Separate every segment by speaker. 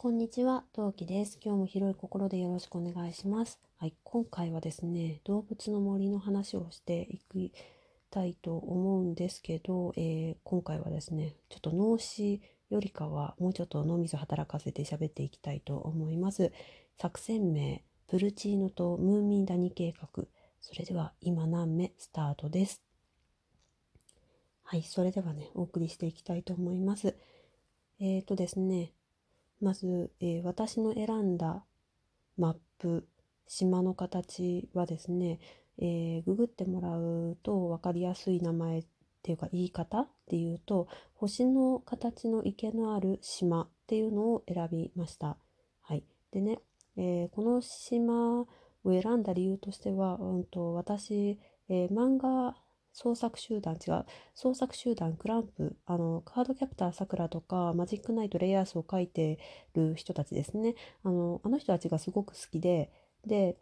Speaker 1: こんにちは、陶器です。今日も広い心でよろしくお願いします。はい、今回はですね、動物の森の話をしていきたいと思うんですけど、えー、今回はですね、ちょっと脳死よりかはもうちょっと脳みそ働かせて喋っていきたいと思います。作戦名、プルチーノとムーミン谷計画。それでは今何目スタートです。はい、それではね、お送りしていきたいと思います。えーとですね、まず、えー、私の選んだマップ島の形はですね、えー、ググってもらうと分かりやすい名前っていうか言い方っていうと星の形の池のある島っていうのを選びました。はい、でね、えー、この島を選んだ理由としては、うんと、私、えー、漫画創作集団違う創作集団クランプあのカードキャプターさくらとかマジックナイトレイヤースを書いてる人たちですねあのあの人たちがすごく好きでで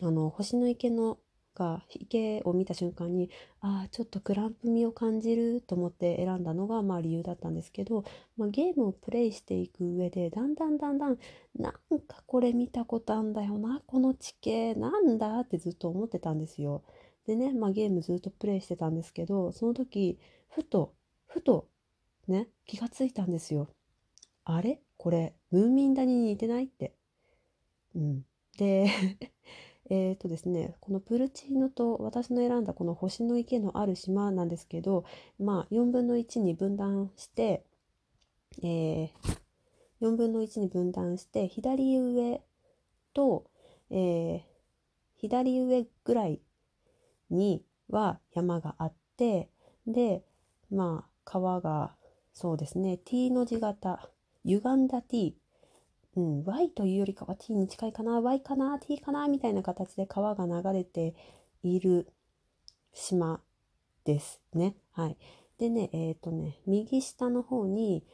Speaker 1: あの星の池のが池を見た瞬間にああちょっとクランプ味を感じると思って選んだのがまあ理由だったんですけど、まあ、ゲームをプレイしていく上でだんだんだんだんなんかこれ見たことあんだよなこの地形なんだってずっと思ってたんですよ。でね、まあ、ゲームずっとプレイしてたんですけどその時ふとふとね気がついたんですよ。あれ？これムーミン谷に似てない？って。うん、で えっとですねこのプルチーノと私の選んだこの星の池のある島なんですけどまあ4分の1に分断して、えー、4分の1に分断して左上と、えー、左上ぐらいには山があってでまあ川がそうですね T の字型歪んだ T、うん、Y というよりかは T に近いかな Y かな T かなみたいな形で川が流れている島ですね。はい、でねえっ、ー、とね右下の方に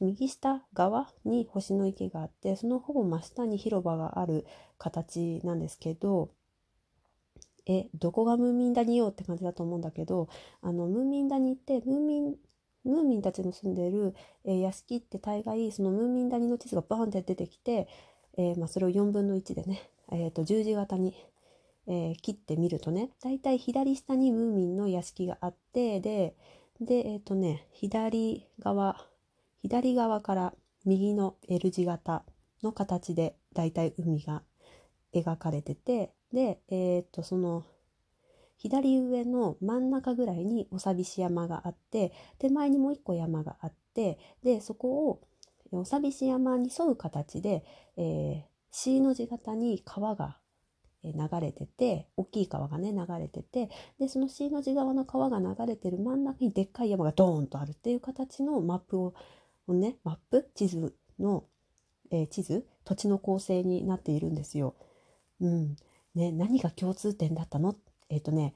Speaker 1: 右下側に星の池があってそのほぼ真下に広場がある形なんですけどえどこがムーミン谷よって感じだと思うんだけどあのムーミン谷ってムーミンムーミンたちの住んでる、えー、屋敷って大概そのムーミン谷の地図がバーンって出てきて、えー、まあ、それを4分の1でね、えーと、十字型に、えー、切ってみるとね大体左下にムーミンの屋敷があってででえっ、とね左側左側から右の L 字型の形で大体海が描かれててで、えー、っとその左上の真ん中ぐらいにおさびし山があって手前にもう一個山があってでそこをおさびし山に沿う形で、えー、C の字型に川が流れてて大きい川がね流れててでその C の字側の川が流れてる真ん中にでっかい山がドーンとあるっていう形のマップをねマップ？地図の、えー、地図？土地の構成になっているんですよ。うん、ね、何が共通点だったの？えっ、ー、とね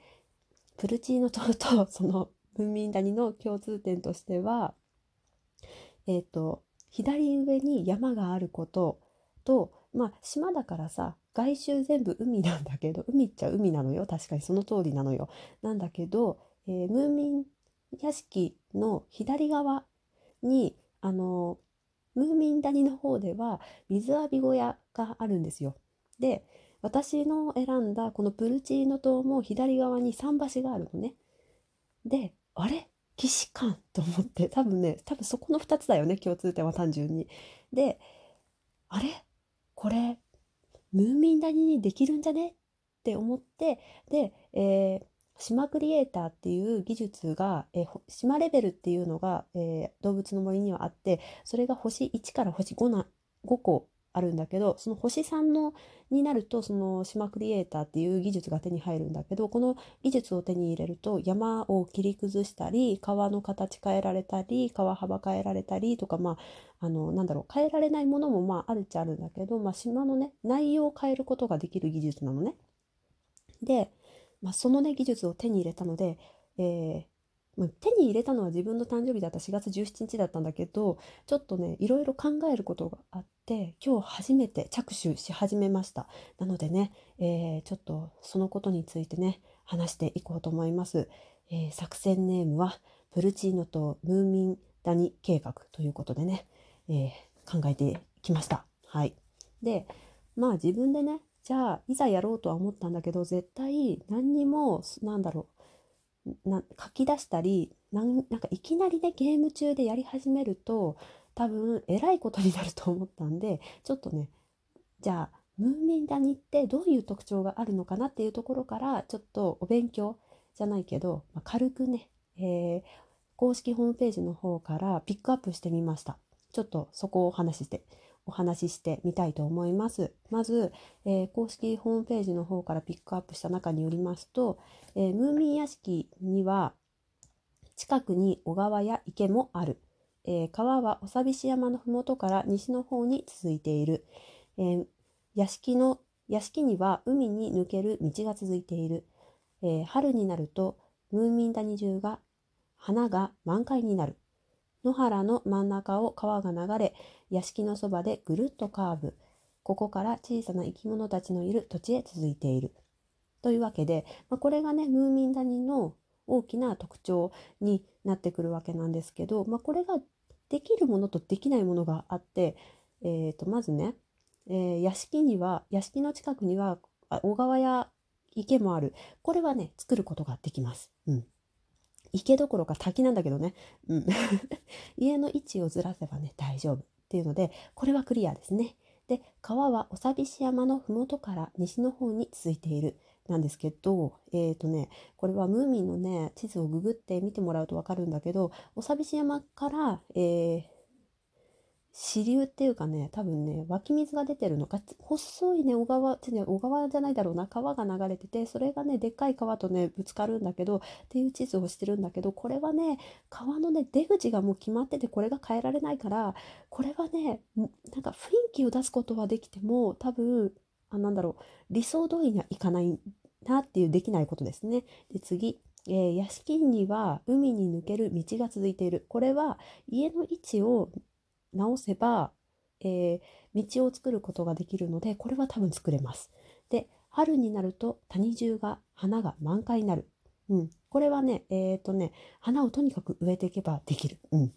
Speaker 1: プルチーノ島と その文民谷の共通点としてはえっ、ー、と左上に山があることとまあ島だからさ外周全部海なんだけど海っちゃ海なのよ確かにその通りなのよ。なんだけど、えー、ムーミン屋敷の左側にあのムーミン谷の方では水浴び小屋があるんですよ。で私の選んだこのプルチーノ島も左側に桟橋があるのね。で、あれ？騎士官と思って。多分ね多分そこの2つだよね共通点は単純に。であれ？これムーミン谷にできるんじゃね？って思って。で、えー、島クリエイターっていう技術が、え、島レベルっていうのが、えー、動物の森にはあってそれが星1から星5な5個あるんだけどその星3のになるとその島クリエイターっていう技術が手に入るんだけどこの技術を手に入れると山を切り崩したり川の形変えられたり川幅変えられたりとかまああのなんだろう変えられないものもまああるっちゃあるんだけど、まあ、島のね内容を変えることができる技術なのね。で、まあ、そのね技術を手に入れたので、えー手に入れたのは自分の誕生日だった4月17日だったんだけどちょっとねいろいろ考えることがあって今日初めて着手し始めましたなのでね、えー、ちょっとそのことについてね話していこうと思います、えー、作戦ネームはプルチーノとムーミン谷計画ということでね、えー、考えてきました。はい。で、まあ自分でね、じゃあいざやろうとは思ったんだけど、絶対何にも、なんだろう、な書き出したりなんなんかいきなりねゲーム中でやり始めると多分えらいことになると思ったんでちょっとねじゃあムーミン谷ってどういう特徴があるのかなっていうところからちょっとお勉強じゃないけど、まあ、軽くね、えー、公式ホームページの方からピックアップしてみました。ちょっとそこをお話しして、お話ししてみたいと思います。まず、えー、公式ホームページの方からピックアップした中によりますと、えー、ムーミン屋敷には近くに小川や池もある。えー、川はおさびし山の麓から西の方に続いている。え、屋敷の屋敷には海に抜ける道が続いている。え、春になるとムーミン谷中が花が満開になる。野原の真ん中を川が流れ、屋敷のそばでぐるっとカーブ。ここから小さな生き物たちのいる土地へ続いている。というわけで、まあ、これがね、ムーミン谷の大きな特徴になってくるわけなんですけど、まあ、これができるものとできないものがあって、えー、とまずね、えー、屋敷には屋敷の近くには小川や池もあるこれはね作ることができます。うん池どころか滝なんだけどね、うん、家の位置をずらせばね大丈夫っていうのでこれはクリアですね。で川はおさびし山の麓から西の方に続いているなんですけどえっ、ー、とねこれはムーミンのね地図をググって見てもらうと分かるんだけどおさびし山から、えー、支流っていうかね多分ね湧き水が出てるのか細いね小川小川じゃないだろうな川が流れててそれがねでっかい川とねぶつかるんだけどっていう地図をしてるんだけどこれはね川のね出口がもう決まっててこれが変えられないからこれはねなんか雰囲気を出すことはできても多分あなんだろう理想通りにはいかないなっていうできないことですね。で次えー、屋敷には海に抜ける道が続いている。これは家の位置を直せば、えー、道を作ることができるのでこれは多分作れます。で春になると谷中が花が満開になる。うん、これはねえっ、ー、とね花をとにかく植えていけばできる。うん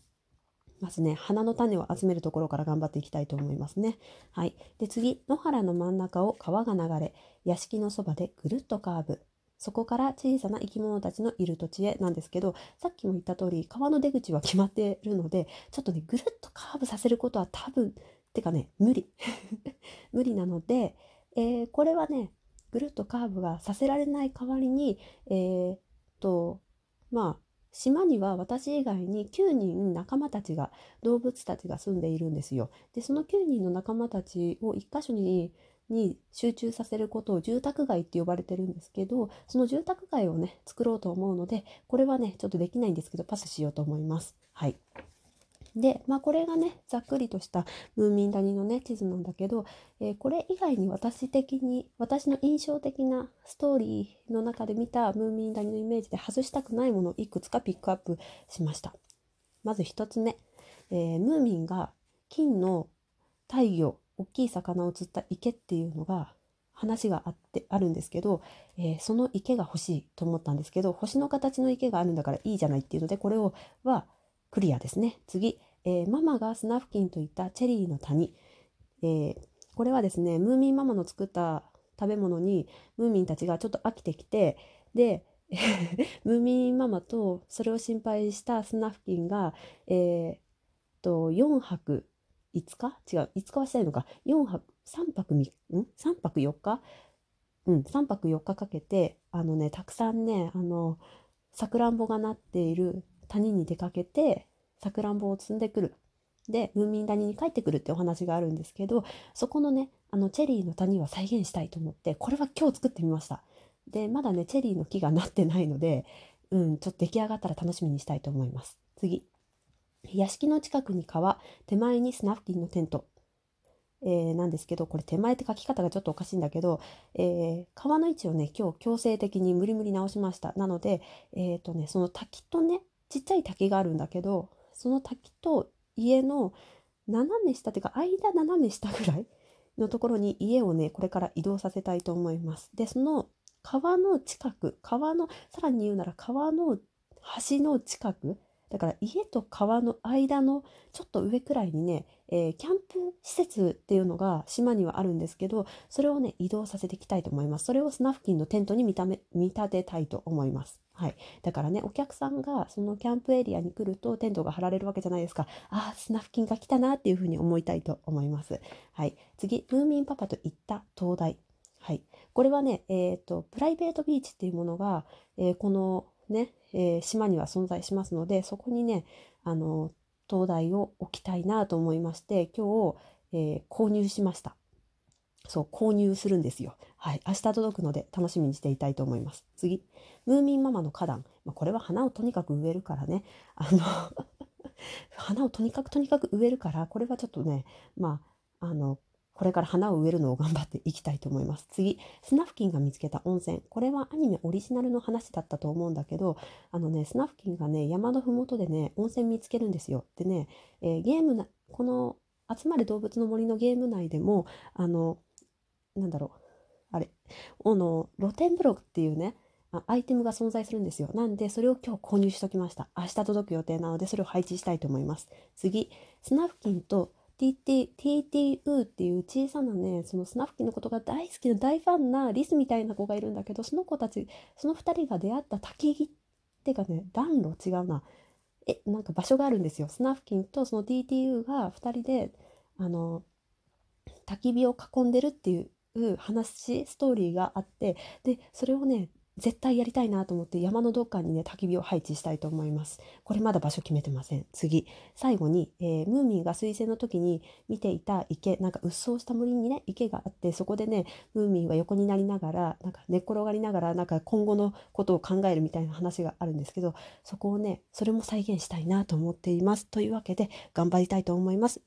Speaker 1: まずね、花の種を集めるところから頑張っていきたいと思いますね。はい。で、次、野原の真ん中を川が流れ、屋敷のそばでぐるっとカーブ。そこから小さな生き物たちのいる土地へなんですけどさっきも言った通り川の出口は決まっているのでちょっとねぐるっとカーブさせることは多分てかね無理 無理なので、えー、これはねぐるっとカーブがさせられない代わりにえー、っとまあ島には私以外に9人仲間たちが動物たちが住んでいるんですよ。でその9人の仲間たちを1箇所にに集中させることを住宅街って呼ばれてるんですけどその住宅街をね作ろうと思うのでこれはねちょっとできないんですけどパスしようと思います。はいで、まあ、これがねざっくりとしたムーミン谷のね地図なんだけど、えー、これ以外に私的に私の印象的なストーリーの中で見たムーミン谷のイメージで外したくないものをいくつかピックアップしました。まず1つ目、えー、ムーミンが金の太陽大きい魚を釣った池っていうのが話があってあるんですけど、えー、その池が欲しいと思ったんですけど星の形の池があるんだからいいじゃないっていうのでこれをはクリアですね。次、えー、ママがスナフキンといったチェリーの谷、えー、これはですねムーミンママの作った食べ物にムーミンたちがちょっと飽きてきてで ムーミンママとそれを心配したスナフキンが、えー、と4泊5日？違う、5日はしたいのか。4泊、3泊3、ん ?3 泊4日？うん、3泊4日かけて、あのね、たくさんね、あの、さくらんぼがなっている谷に出かけて、さくらんぼを積んでくる。で、ムーミン谷に帰ってくるってお話があるんですけど、そこのね、あの、チェリーの谷は再現したいと思って、これは今日作ってみました。で、まだね、チェリーの木がなってないので、うん、ちょっと出来上がったら楽しみにしたいと思います。次。屋敷の近くに川、手前にスナフキンのテント。えー、なんですけど、これ手前って書き方がちょっとおかしいんだけど、えー、川の位置をね、今日強制的に無理無理直しました。なので、えっ、ー、とね、その滝とね、ちっちゃい滝があるんだけど、その滝と家の斜め下っていうか、間斜め下ぐらいのところに家をね、これから移動させたいと思います。で、その川の近く、川の、さらに言うなら川の橋の近く、だから家と川の間のちょっと上くらいにね、えー、キャンプ施設っていうのが島にはあるんですけどそれをね移動させていきたいと思います。それをスナフキンのテントに見た目見立てたいと思います。はい、だからねお客さんがそのキャンプエリアに来るとテントが張られるわけじゃないですか。ああスナフキンが来たなっていうふうに思いたいと思います。はい、次ムーミンパパと行った灯台。はい、これはね、えーと、プライベートビーチっていうものが、えー、このね、えー、島には存在しますのでそこにねあの灯台を置きたいなと思いまして今日、えー、購入しました。そう購入するんですよ。はい。明日届くので楽しみにしていたいと思います。次。ムーミンママの花壇、まあ、これは花をとにかく植えるからね。あの 花をとにかくとにかく植えるからこれはちょっとねまああのこれから花を植えるのを頑張っていきたいと思います。次、スナフキンが見つけた温泉。これはアニメオリジナルの話だったと思うんだけど、あのね、スナフキンがね、山のふもとでね、温泉見つけるんですよ。でね、えー、ゲームな、この集まる動物の森のゲーム内でも、あの、なんだろう、あれ、あの、露天風呂っていうね、アイテムが存在するんですよ。なんで、それを今日購入しときました。明日届く予定なので、それを配置したいと思います。次、スナフキンと TT TTU っていう小さなねそのスナフキンのことが大好きな大ファンなリスみたいな子がいるんだけどその子たちその2人が出会った焚き木ってかね暖炉違うな。えなんか場所があるんですよ。スナフキンとその TTU が2人であの焚き火を囲んでるっていう話ストーリーがあってでそれをね絶対やりたいなと思って山のどっかにね焚き火を配置したいと思います。これまだ場所決めてません。次。最後に、えー、ムーミンが彗星の時に見ていた池。なんかうっそうした森にね池があってそこでねムーミンは横になりながらなんか寝っ転がりながらなんか今後のことを考えるみたいな話があるんですけどそこをねそれも再現したいなと思っています。というわけで頑張りたいと思います。